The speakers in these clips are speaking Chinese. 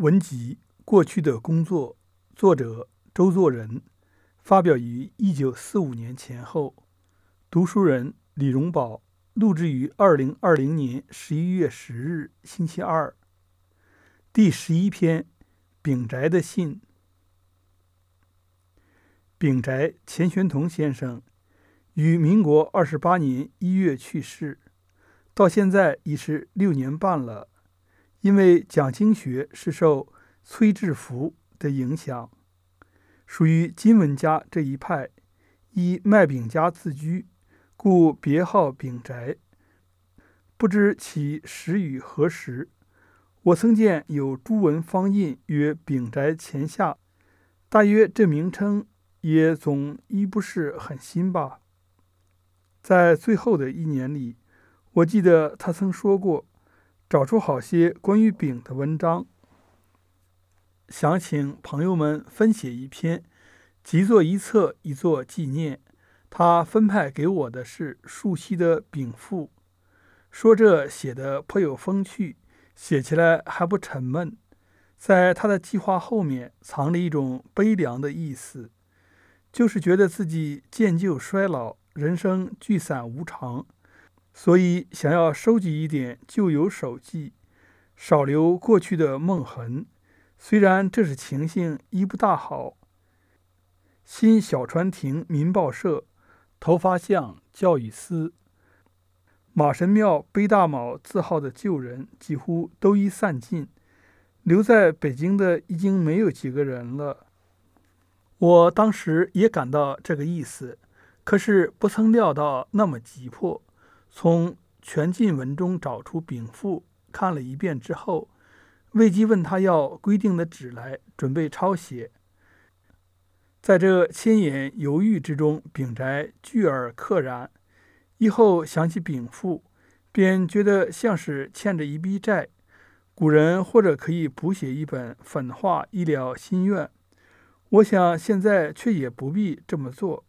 文集《过去的工作》，作者周作人，发表于一九四五年前后。读书人李荣宝，录制于二零二零年十一月十日，星期二。第十一篇，丙宅的信。丙宅钱玄同先生于民国二十八年一月去世，到现在已是六年半了。因为讲经学是受崔志福的影响，属于金文家这一派，以卖饼家自居，故别号丙宅。不知其始于何时。我曾见有朱文方印曰“丙宅前下”，大约这名称也总亦不是很新吧。在最后的一年里，我记得他曾说过。找出好些关于丙的文章，想请朋友们分写一篇，即作一册，以作纪念。他分派给我的是树溪的丙赋，说这写的颇有风趣，写起来还不沉闷。在他的计划后面藏着一种悲凉的意思，就是觉得自己渐就衰老，人生聚散无常。所以，想要收集一点旧有手记，少留过去的梦痕。虽然这是情形一不大好。新小川亭民报社头发像教育司马神庙背大卯字号的旧人几乎都已散尽，留在北京的已经没有几个人了。我当时也感到这个意思，可是不曾料到那么急迫。从全晋文中找出禀赋，看了一遍之后，魏姬问他要规定的纸来，准备抄写。在这千言犹豫之中，丙宅具而克然。以后想起禀赋，便觉得像是欠着一笔债。古人或者可以补写一本，粉化一了心愿。我想现在却也不必这么做。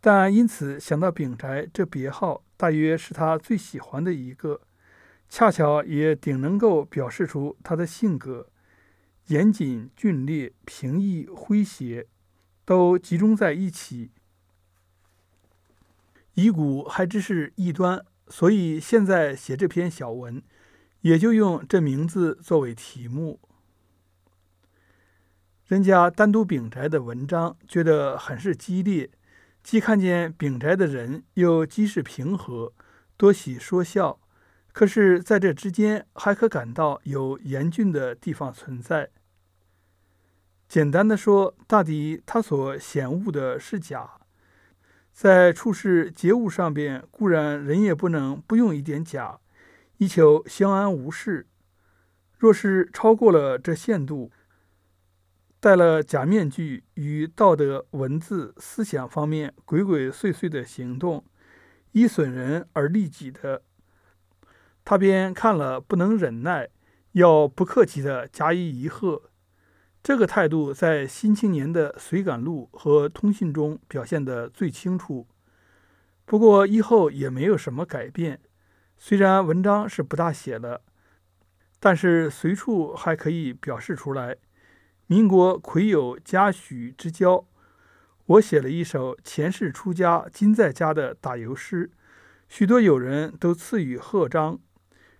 但因此想到丙宅这别号。大约是他最喜欢的一个，恰巧也顶能够表示出他的性格：严谨、峻烈、平易、诙谐，都集中在一起。遗骨还只是异端，所以现在写这篇小文，也就用这名字作为题目。人家单独秉宅的文章，觉得很是激烈。既看见丙宅的人，又既是平和，多喜说笑。可是，在这之间，还可感到有严峻的地方存在。简单的说，大抵他所显悟的是假，在处事节物上边，固然人也不能不用一点假，以求相安无事。若是超过了这限度，戴了假面具与道德、文字、思想方面鬼鬼祟祟的行动，以损人而利己的，他便看了不能忍耐，要不客气的加以一喝。这个态度在《新青年》的随感录和通信中表现得最清楚。不过以后也没有什么改变，虽然文章是不大写了，但是随处还可以表示出来。民国癸酉嘉许之交，我写了一首前世出家今在家的打油诗，许多友人都赐予贺章。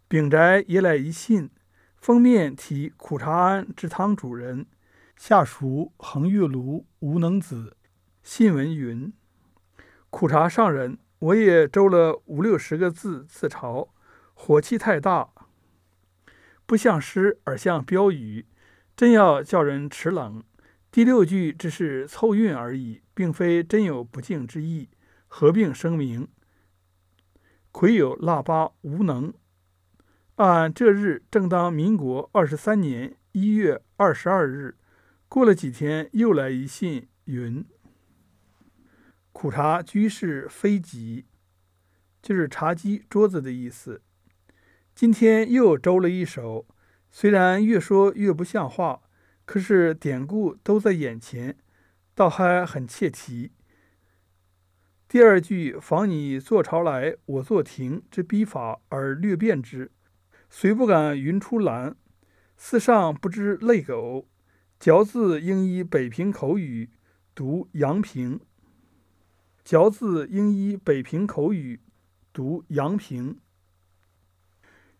丙宅也来一信，封面题苦茶庵之汤主人，下属恒月庐吴能子。信文云：苦茶上人，我也周了五六十个字自嘲，火气太大，不像诗而像标语。真要叫人齿冷，第六句只是凑韵而已，并非真有不敬之意。合并声明：癸酉腊八无能。按这日正当民国二十三年一月二十二日。过了几天，又来一信，云：苦茶居士非己，就是茶几桌子的意思。今天又周了一首。虽然越说越不像话，可是典故都在眼前，倒还很切题。第二句仿你坐朝来，我坐亭之笔法而略变之，虽不敢云出兰。四上不知泪狗。嚼字应依北平口语读阳平。嚼字应依北平口语读阳平。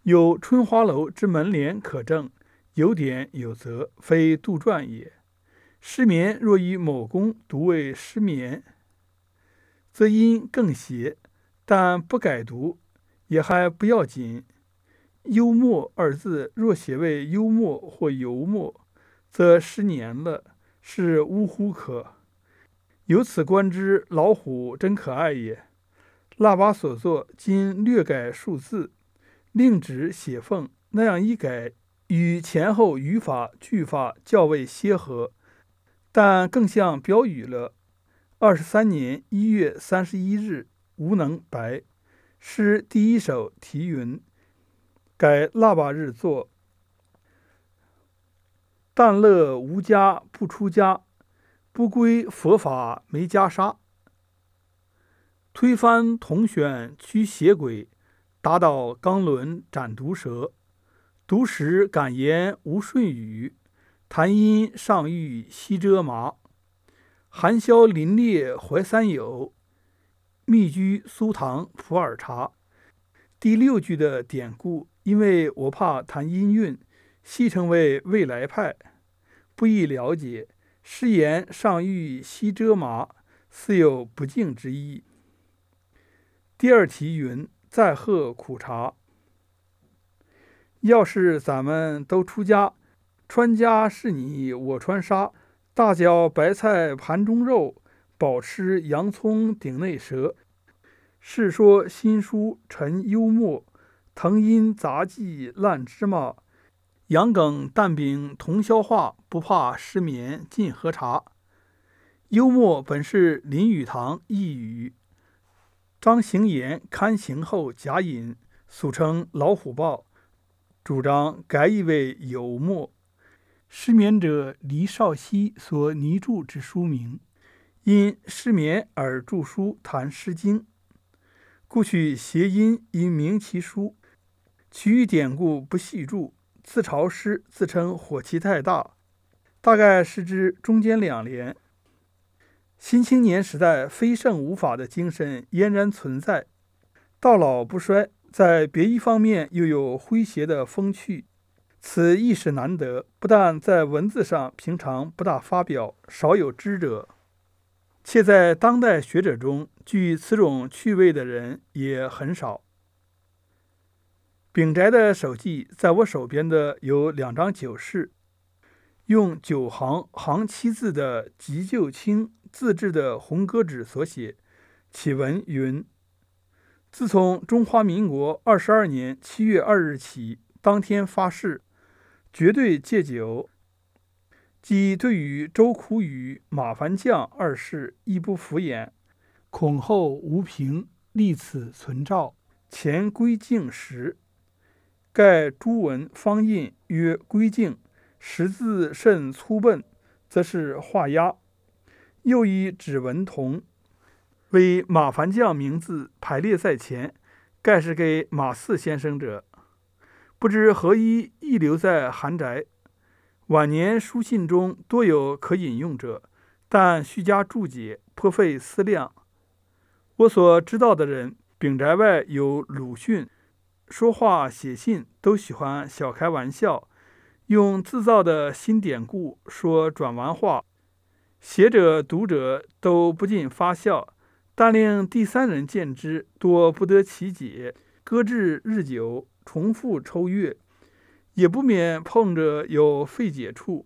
有春花楼之门帘可证，有点有则，非杜撰也。失眠若以某公读为失眠，则音更邪，但不改读也还不要紧。幽默二字若写为幽默或油墨，则失年了，是呜呼可。由此观之，老虎真可爱也。腊八所作，今略改数字。令旨写凤，那样一改，与前后语法句法较为协和，但更像标语了。二十三年一月三十一日，无能白。诗第一首题云：“改腊八日作，但乐无家不出家，不归佛法没袈裟。推翻铜选驱邪鬼。”打倒钢轮斩毒蛇，读时感言无顺语，谈音上欲西遮麻。寒宵林冽怀三友，密居苏堂普洱茶。第六句的典故，因为我怕谈音韵，戏称为未来派，不易了解。诗言上欲西遮麻，似有不敬之意。第二题云。再喝苦茶。要是咱们都出家，穿家是你我穿纱，大嚼白菜盘中肉，饱吃洋葱顶内蛇。世说新书陈幽默，藤阴杂技烂芝麻，羊羹蛋饼同消化，不怕失眠尽喝茶。幽默本是林语堂一语。张行言刊行后假引，俗称老虎豹，主张改以为有墨。失眠者黎少熙所拟著之书名，因失眠而著书谈《诗经》，故取谐音以名其书。其余典故不细注。自嘲诗自称火气太大，大概是指中间两联。新青年时代非圣无法的精神俨然存在，到老不衰，在别一方面又有诙谐的风趣，此亦是难得。不但在文字上平常不大发表，少有知者，且在当代学者中具此种趣味的人也很少。丙宅的手记在我手边的有两张九式，用九行行七字的急救清。自制的红格纸所写，启文云：自从中华民国二十二年七月二日起，当天发誓，绝对戒酒。即对于周苦雨、马凡将二世亦不敷衍，恐后无凭，立此存照，前归敬时。盖朱文方印曰归敬，识字甚粗笨，则是画押。又以指纹同为马凡将名字排列在前，盖是给马四先生者。不知何以亦留在韩宅。晚年书信中多有可引用者，但须加注解，颇费思量。我所知道的人，丙宅外有鲁迅，说话写信都喜欢小开玩笑，用自造的新典故说转弯话。写者、读者都不禁发笑，但令第三人见之，多不得其解。搁置日久，重复抽阅，也不免碰着有费解处。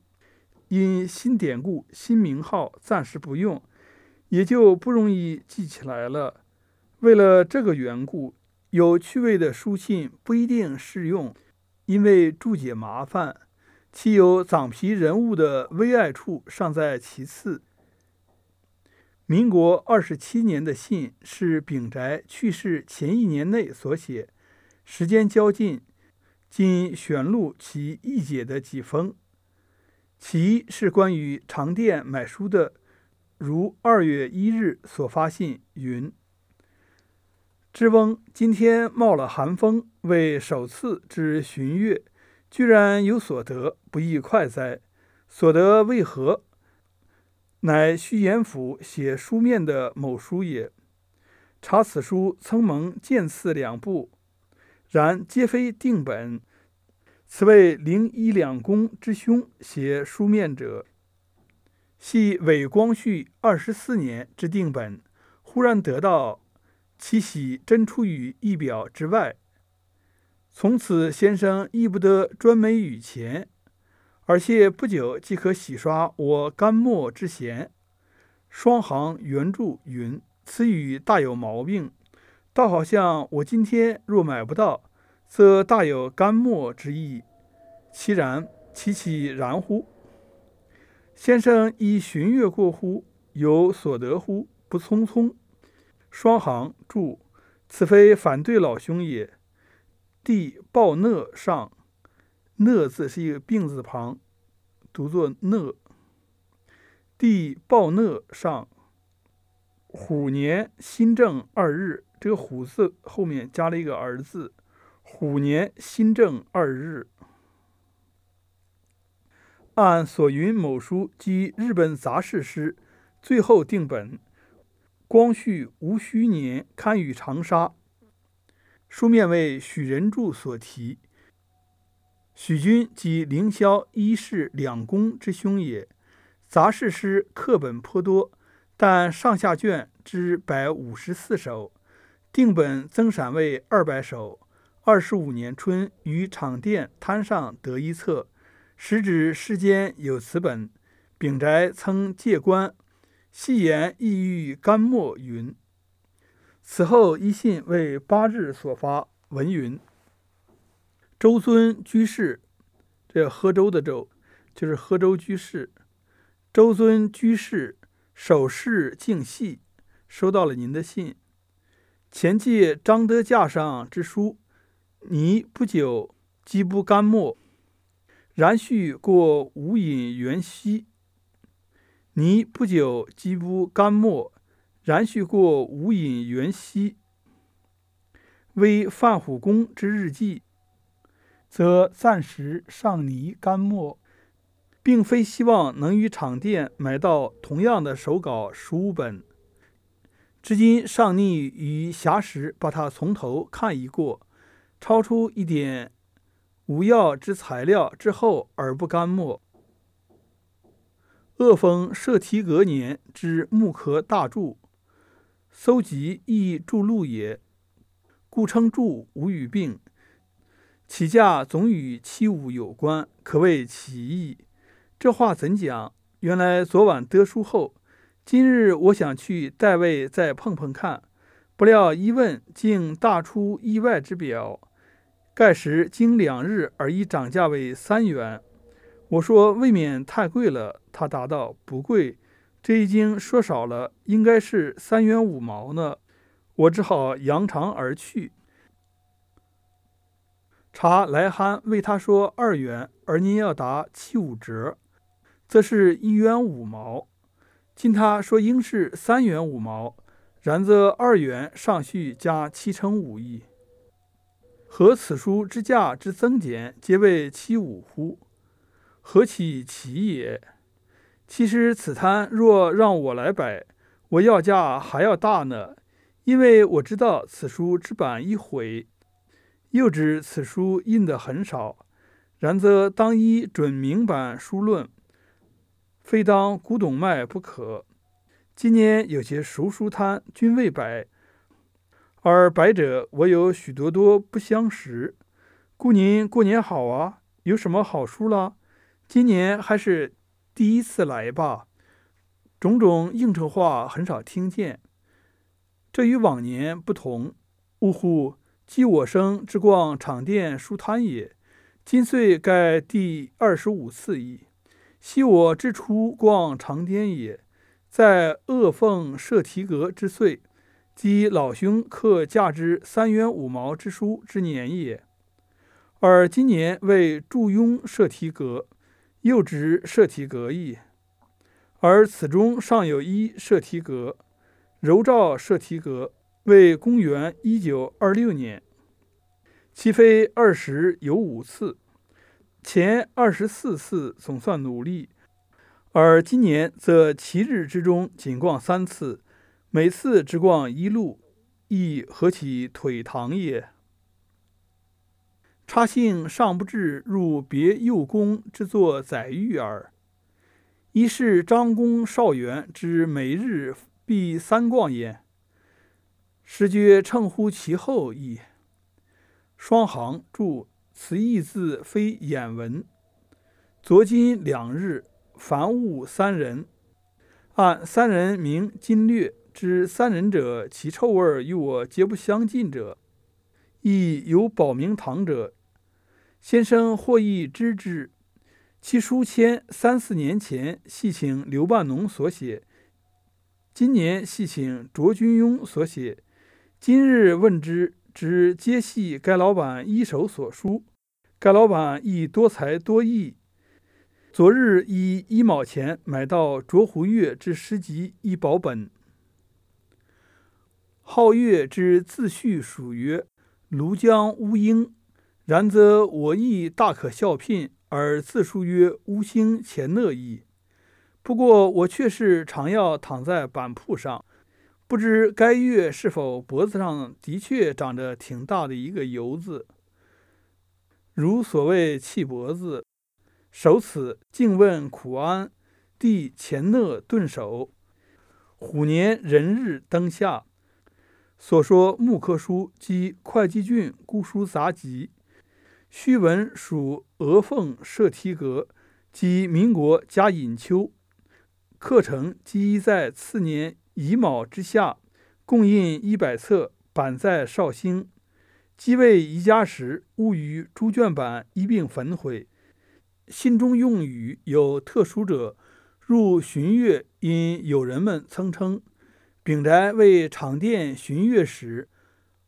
因新典故、新名号暂时不用，也就不容易记起来了。为了这个缘故，有趣味的书信不一定适用，因为注解麻烦。其有掌皮人物的微爱处尚在其次。民国二十七年的信是丙宅去世前一年内所写，时间较近，仅选录其译解的几封。其一是关于长店买书的，如二月一日所发信云：“知翁今天冒了寒风，为首次之巡阅。”居然有所得，不亦快哉？所得为何？乃虚言府写书面的某书也。查此书曾蒙见次两部，然皆非定本。此为灵一两公之兄写书面者，系伪光绪二十四年之定本。忽然得到，其喜真出于意表之外。从此先生亦不得专门与钱，而且不久即可洗刷我干墨之嫌。双行原著云。此语大有毛病，倒好像我今天若买不到，则大有干墨之意。其然，其其然乎？先生已寻阅过乎？有所得乎？不匆匆。双行注：此非反对老兄也。弟报讷上，讷字是一个病字旁，读作讷。弟报讷上。虎年新正二日，这个“虎”字后面加了一个“儿”字。虎年新正二日，按所云某书及日本杂事诗，最后定本。光绪戊戌年刊于长沙，书面为许仁柱所题。许君即凌霄一世两公之兄也。杂事诗课本颇多。但上下卷之百五十四首，定本增删为二百首。二十五年春于场店摊上得一册，时指世间有此本。丙宅曾借观，戏言意欲干墨云。此后一信为八日所发，文云：周尊居士，这喝粥的粥，就是喝粥居士。周尊居士。手势静细，收到了您的信。前记张德架上之书，泥不久即不干墨，然续过无隐元夕。泥不久即不干墨，然续过无隐元夕。为范虎公之日记，则暂时上泥干墨。并非希望能与厂店买到同样的手稿十五本，至今尚拟于暇时把它从头看一过，超出一点无要之材料之后而不干墨。鄂封摄提格年之木刻大著，搜集亦著录也，故称著无语病。起价总与七五有关，可谓奇异。这话怎讲？原来昨晚得书后，今日我想去代位再碰碰看，不料一问，竟大出意外之表。盖时经两日而已涨价为三元。我说未免太贵了，他答道不贵，这已经说少了，应该是三元五毛呢。我只好扬长而去。查来函为他说二元，而您要打七五折。则是一元五毛，今他说应是三元五毛，然则二元上续加七成五亿，和此书之价之增减，皆为七五乎？何其奇也！其实此摊若让我来摆，我要价还要大呢，因为我知道此书之版一毁，又指此书印的很少，然则当依准明版书论。非当古董卖不可。今年有些熟书摊均未摆，而摆者我有许多多不相识。故您过年好啊，有什么好书了？今年还是第一次来吧。种种应酬话很少听见，这与往年不同。呜呼！即我生之逛场店书摊也，今岁盖第二十五次矣。昔我之初逛长滇也，在鄂凤舍提阁之岁，即老兄刻价之三元五毛之书之年也。而今年为祝庸设提阁，又值设提阁矣。而此中尚有一设提阁，柔照设提阁，为公元一九二六年，齐飞二十有五次。前二十四次总算努力，而今年则七日之中仅逛三次，每次只逛一路，亦何其腿长也！差幸尚不至入别右宫之作载誉耳。一是张公少元之每日必三逛也，实觉称乎其后矣。双行注。此意字非眼文。昨今两日，凡物三人。按三人名今略之三人者，其臭味与我皆不相近者，亦有保明堂者。先生或亦知之。其书签三四年前系请刘半农所写，今年系请卓君庸所写。今日问之。只皆系该老板一手所书，该老板亦多才多艺。昨日以一毛钱买到卓胡月之诗集一宝本。皓月之自序属曰：“庐江乌鹰。”然则我亦大可笑聘，而自述曰：“乌星钱讷矣。”不过我却是常要躺在板铺上。不知该月是否脖子上的确长着挺大的一个疣子，如所谓气脖子。首此静问苦安，弟钱讷顿首。虎年壬日灯下，所说木刻书即会稽郡姑书杂集。虚文属鹅凤射题阁，即民国嘉尹秋。课程即在次年。乙卯之下，共印一百册，版在绍兴。即位宜家时，误与诸卷版一并焚毁。信中用语有特殊者，入巡阅，因友人们曾称丙宅为场店巡阅时，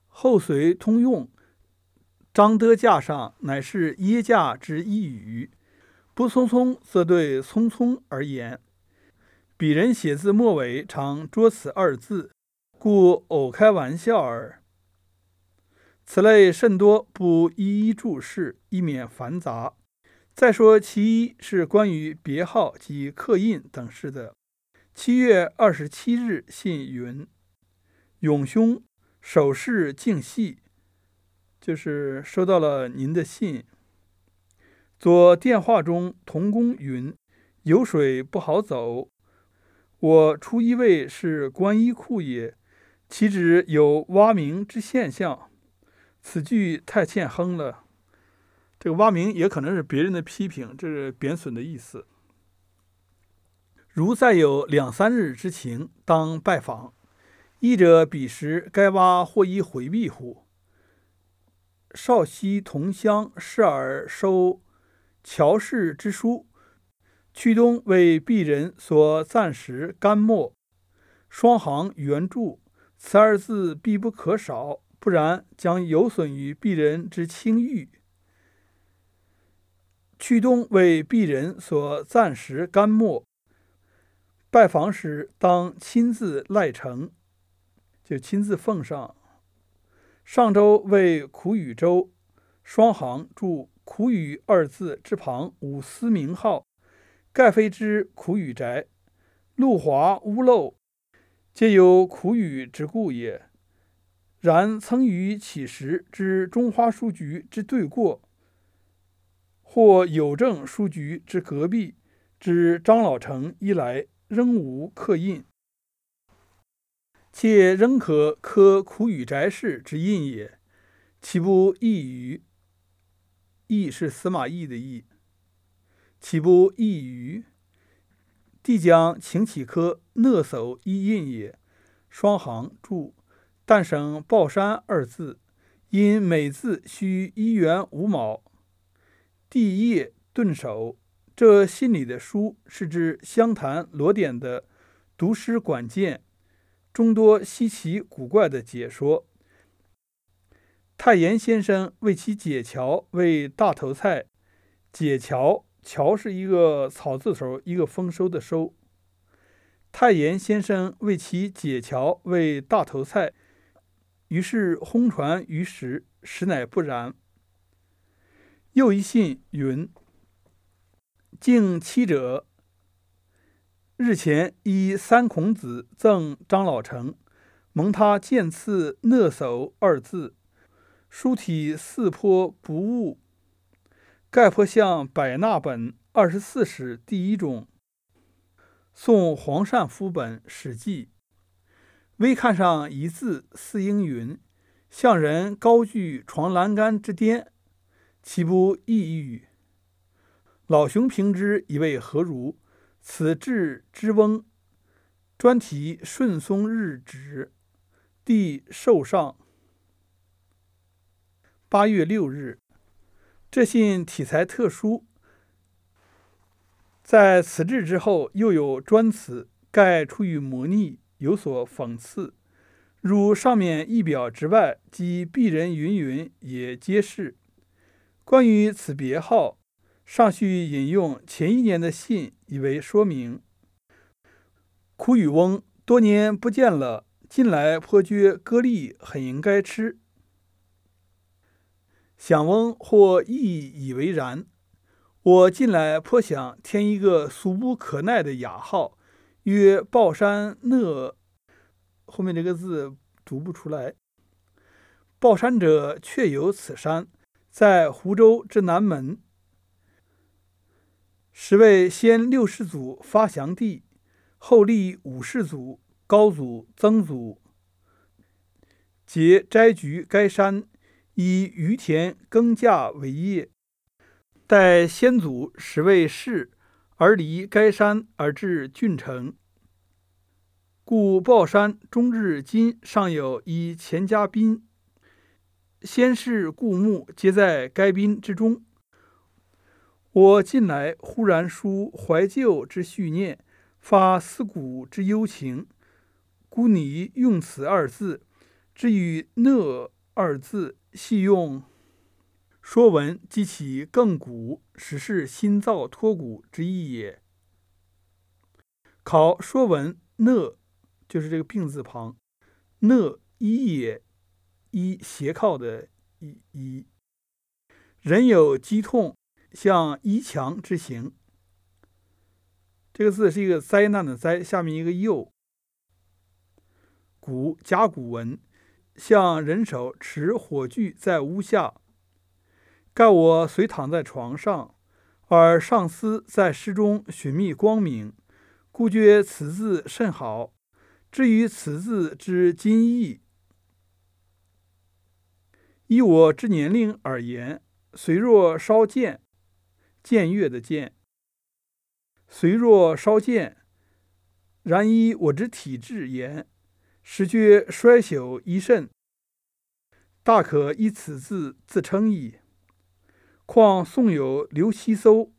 后随通用。张德架上乃是耶驾之一语，不匆匆则对匆匆而言。鄙人写字末尾常捉此二字，故偶开玩笑耳。此类甚多，不一一注释，以免繁杂。再说其一是关于别号及刻印等事的。七月二十七日信云：“永兄，首饰敬系，就是收到了您的信。左电话中同工云：有水不好走。”我初一位是观衣库也，岂止有蛙鸣之现象？此句太欠哼了。这个蛙鸣也可能是别人的批评，这是贬损的意思。如再有两三日之情，当拜访。译者彼时该蛙或一回避乎？少西同乡视而收乔氏之书。屈东为鄙人所暂时干没，双行原著，此二字必不可少，不然将有损于鄙人之清誉。屈东为鄙人所暂时干没，拜访时当亲自赖呈，就亲自奉上。上周为苦雨周，双行注苦雨二字之旁五丝名号。盖非之苦雨宅，路滑屋漏，皆有苦雨之故也。然曾于起时之中华书局之对过，或邮政书局之隔壁之张老城一来，仍无刻印，且仍可刻苦雨宅氏之印也，岂不异于？异是司马懿的异。岂不异于？帝将请起科讷叟一印也。双行注：但省报山二字，因每字需一元五毛。帝业顿首，这信里的书是指湘潭罗典的读诗管见，众多稀奇古怪的解说。太炎先生为其解桥为大头菜，解桥。乔是一个草字头，一个丰收的收。太炎先生为其解乔为大头菜，于是轰传于时，实乃不然。又一信云：敬七者，日前依三孔子赠张老成，蒙他见赐“讷叟”二字，书体似颇不误，盖颇像百纳本二十四史第一种。宋黄善夫本《史记》，微看上一字，似应云：“向人高踞床栏杆之巅，岂不异喻？”老熊评之，以为何如？此志之翁，专题顺松日止，帝受上。八月六日，这信体材特殊。在此志之后，又有专词，盖出于模拟，有所讽刺。如上面一表之外，及鄙人云云，也皆是。关于此别号，尚需引用前一年的信，以为说明。苦与翁多年不见了，近来颇觉蛤蜊很应该吃。想翁或亦以为然。我近来颇想添一个俗不可耐的雅号，曰抱山讷。后面这个字读不出来。抱山者，确有此山，在湖州之南门。时为先六世祖发祥地，后立五世祖、高祖、曾祖，皆摘菊该山，以渔田耕稼为业。待先祖始为士，而离该山而至郡城，故豹山终至今尚有一钱家宾。先世故墓皆在该宾之中。我近来忽然抒怀旧之绪念，发思古之幽情，故拟用此二字。至于“讷”二字，系用。《说文》激起亘古，实是新造托古之意也。考《说文》，讷就是这个病字旁，讷一也，一斜靠的一一。人有肌痛，像衣墙之形。这个字是一个灾难的灾，下面一个又。古甲骨文，像人手持火炬在屋下。盖我虽躺在床上，而上司在诗中寻觅光明，故觉此字甚好。至于此字之今意，依我之年龄而言，虽若稍见，僭越的见；虽若稍见，然依我之体质言，实觉衰朽一甚，大可以此字自称矣。况宋有刘希搜、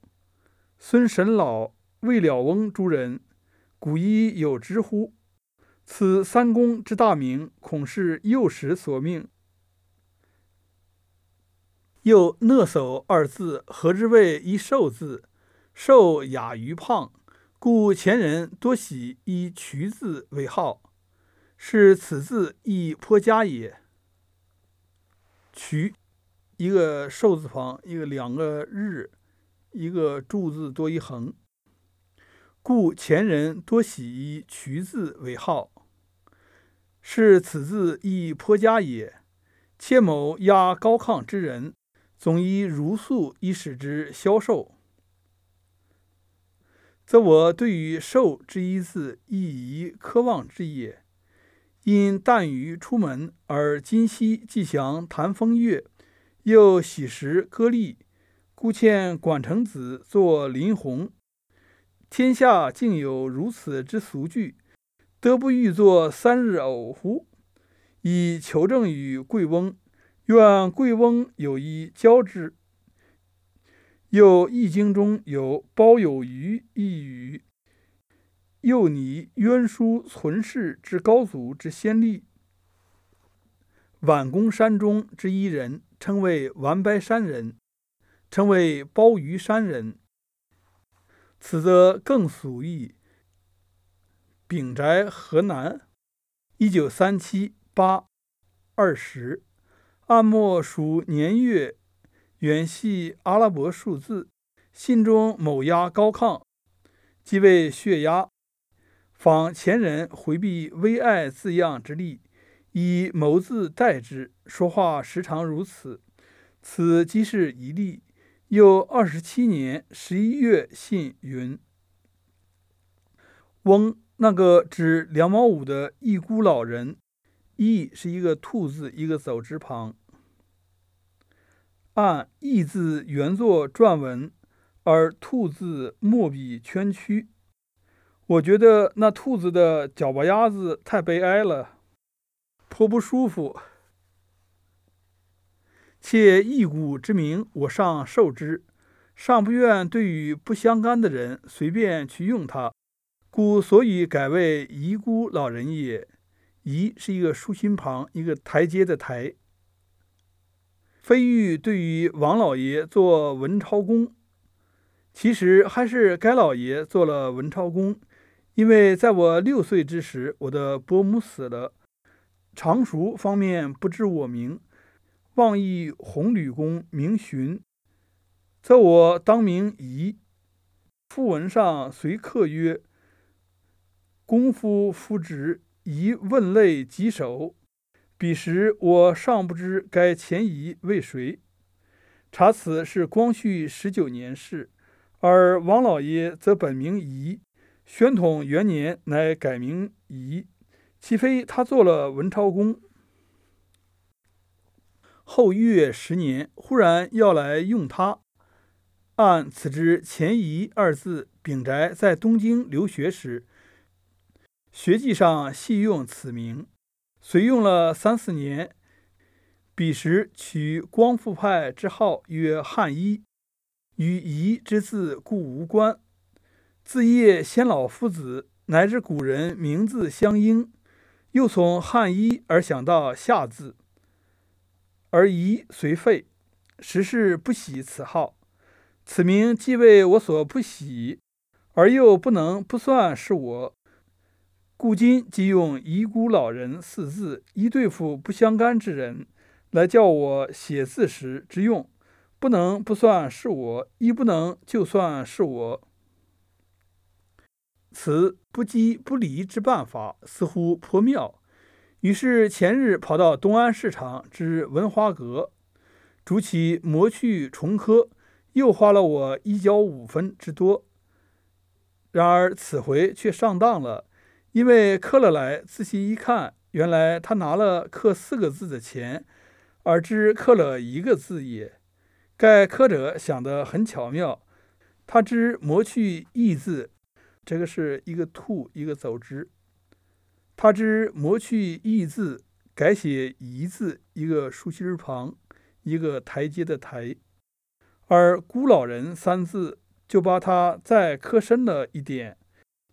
孙神老、魏了翁诸人，古已有之乎？此三公之大名，恐是幼时所命。又“讷叟”二字，何之谓一瘦字？瘦雅于胖，故前人多喜以“渠”字为号，是此字亦颇佳也。渠。一个寿字旁，一个两个日，一个柱字多一横，故前人多喜以渠字为号，是此字亦颇佳也。切某压高亢之人，总以如素以使之消瘦，则我对于寿之一字，亦宜科望之也。因旦于出门，而今夕既祥谈风月。又喜食歌蜊，故遣管成子作临鸿。天下竟有如此之俗句，得不欲作三日偶乎？以求证于贵翁，愿贵翁有一教之。又《易经》中有“包有余”一语，又拟渊书存世之高祖之先例。宛公山中之一人。称为完白山人，称为包鱼山人。此则更俗意。丙宅河南，一九三七八二十，按末属年月，原系阿拉伯数字，信中某压高亢，即为血压。仿前人回避“微爱”字样之力，以谋字代之，说话时常如此。此即是一例。又二十七年十一月信云：“翁那个指两毛五的一孤老人，义是一个兔字一个走之旁。按义字原作篆文，而兔字墨笔圈曲。我觉得那兔子的脚巴丫子太悲哀了，颇不舒服。”且一股之名，我尚受之，尚不愿对与不相干的人随便去用它，故所以改为遗孤老人也。遗是一个竖心旁，一个台阶的台。非欲对于王老爷做文超公，其实还是该老爷做了文超公，因为在我六岁之时，我的伯母死了，常熟方面不知我名。望义红吕公名荀，则我当名仪。讣文上随刻曰：“公夫夫职，宜问类棘手。”彼时我尚不知该前仪为谁。查此是光绪十九年事，而王老爷则本名仪，宣统元年乃改名仪，岂非他做了文超公？后月十年，忽然要来用他。按此之前仪二字，丙宅在东京留学时，学记上系用此名，遂用了三四年。彼时取光复派之号，曰汉一，与仪之字故无关。自业先老夫子，乃至古人名字相应，又从汉一而想到夏字。而宜随废，实是不喜此号。此名既为我所不喜，而又不能不算是我，故今即用“遗孤老人”四字，以对付不相干之人，来叫我写字时之用，不能不算是我，亦不能就算是我。此不羁不离之办法，似乎颇妙。于是前日跑到东安市场之文华阁，逐其磨去重刻，又花了我一角五分之多。然而此回却上当了，因为刻了来，仔细一看，原来他拿了刻四个字的钱，而只刻了一个字也。盖刻者想得很巧妙，他知磨去“义”字，这个是一个兔，一个走之。他之磨去“义”字，改写“夷”字，一个竖心旁，一个台阶的台；而“孤老人”三字，就把它再刻深了一点。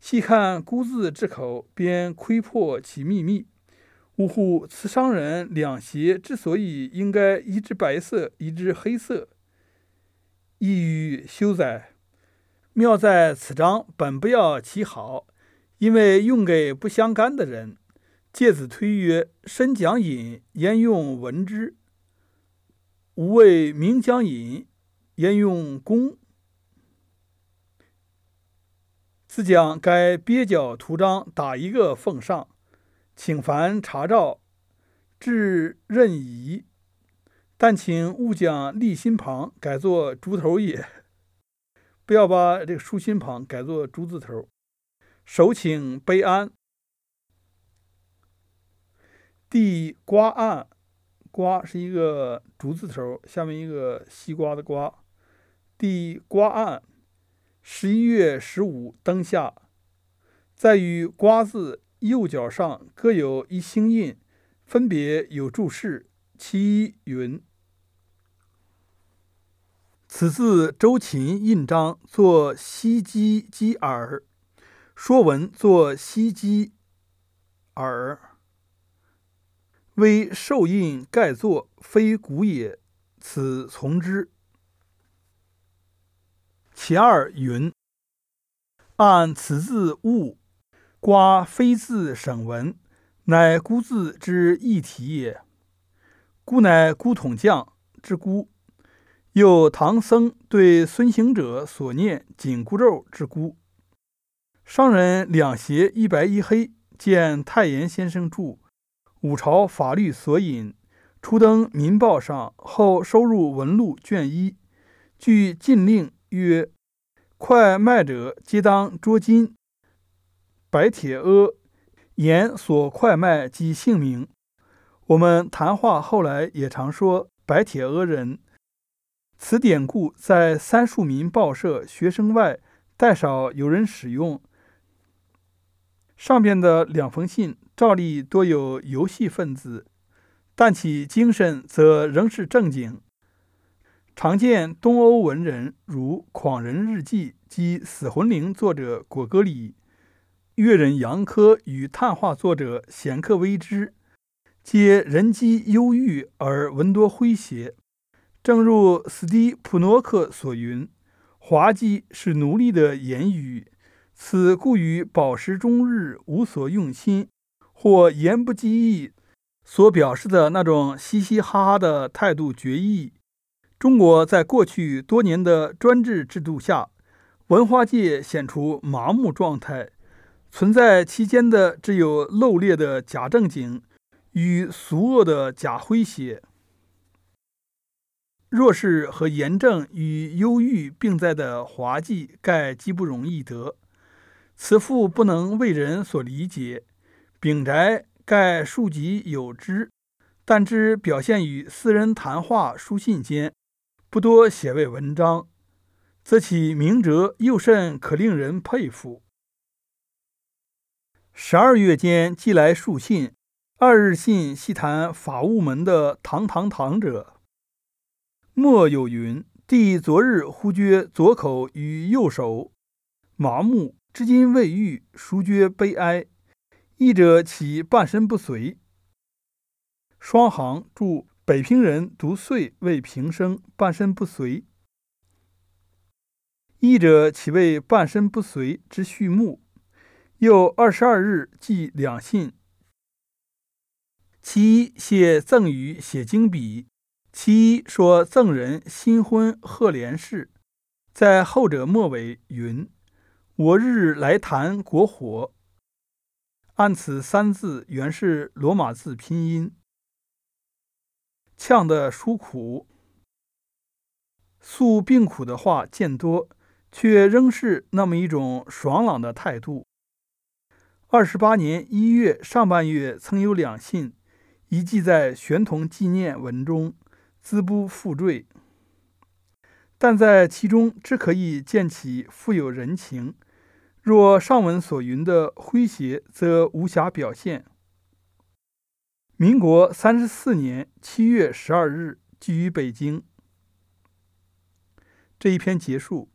细看“孤”字之口，便窥破其秘密。呜呼！此商人两鞋之所以应该一只白色，一只黑色，意欲修哉！妙在此章本不要其好。因为用给不相干的人，介子推曰：“身讲隐，焉用闻之？吾谓名将隐，焉用公？”自将该蹩脚图章打一个奉上，请凡查照，至任仪。但请勿将立心旁改作猪头也，不要把这个竖心旁改作竹字头。手请悲安。地瓜案，瓜是一个竹字头，下面一个西瓜的瓜。地瓜案，十一月十五灯下，在于瓜字右脚上各有一星印，分别有注释。其一云：“此字周秦印章，作西基基耳。”说文作西基尔，微受印盖作，非古也。此从之。其二云：按此字误，瓜非字省文，乃孤字之异体也。孤乃孤统将之孤，有唐僧对孙行者所念紧箍咒之故。商人两协一白一黑，见太炎先生著《五朝法律索引》，初登《民报》上，后收入文录卷一。据禁令曰：“快卖者皆当捉金。”白铁阿言所快卖及姓名。我们谈话后来也常说白铁阿人。此典故在三庶民报社学生外，待少有人使用。上边的两封信照例多有游戏分子，但其精神则仍是正经。常见东欧文人如《狂人日记》及《死魂灵》作者果戈里、越人杨科与探话作者显克微之，皆人机忧郁而文多诙谐。正如斯蒂普诺克所云：“滑稽是奴隶的言语。”此故于饱食终日无所用心，或言不及义，所表示的那种嘻嘻哈哈的态度决议。中国在过去多年的专制制度下，文化界显出麻木状态，存在其间的只有露裂的假正经与俗恶的假诙谐。若是和炎症与忧郁并在的滑稽，盖极不容易得。此赋不能为人所理解，秉宅盖庶几有之，但之表现于私人谈话、书信间，不多写为文章，则其明哲又甚可令人佩服。十二月间寄来书信，二日信细谈法务门的堂堂堂者，莫有云：弟昨日忽觉左口与右手麻木。至今未愈，孰觉悲哀？译者其半身不遂。双行注：北平人读岁为平生，半身不遂。译者岂为半身不遂之序幕。又二十二日寄两信，其一写赠与写经笔，其一说赠人新婚贺连事，在后者末尾云。我日来谈国火，按此三字原是罗马字拼音，呛的舒苦。诉病苦的话见多，却仍是那么一种爽朗的态度。二十八年一月上半月曾有两信，一记在玄同纪念文中，资不复坠，但在其中只可以见其富有人情。若上文所云的诙谐，则无暇表现。民国三十四年七月十二日，寄于北京。这一篇结束。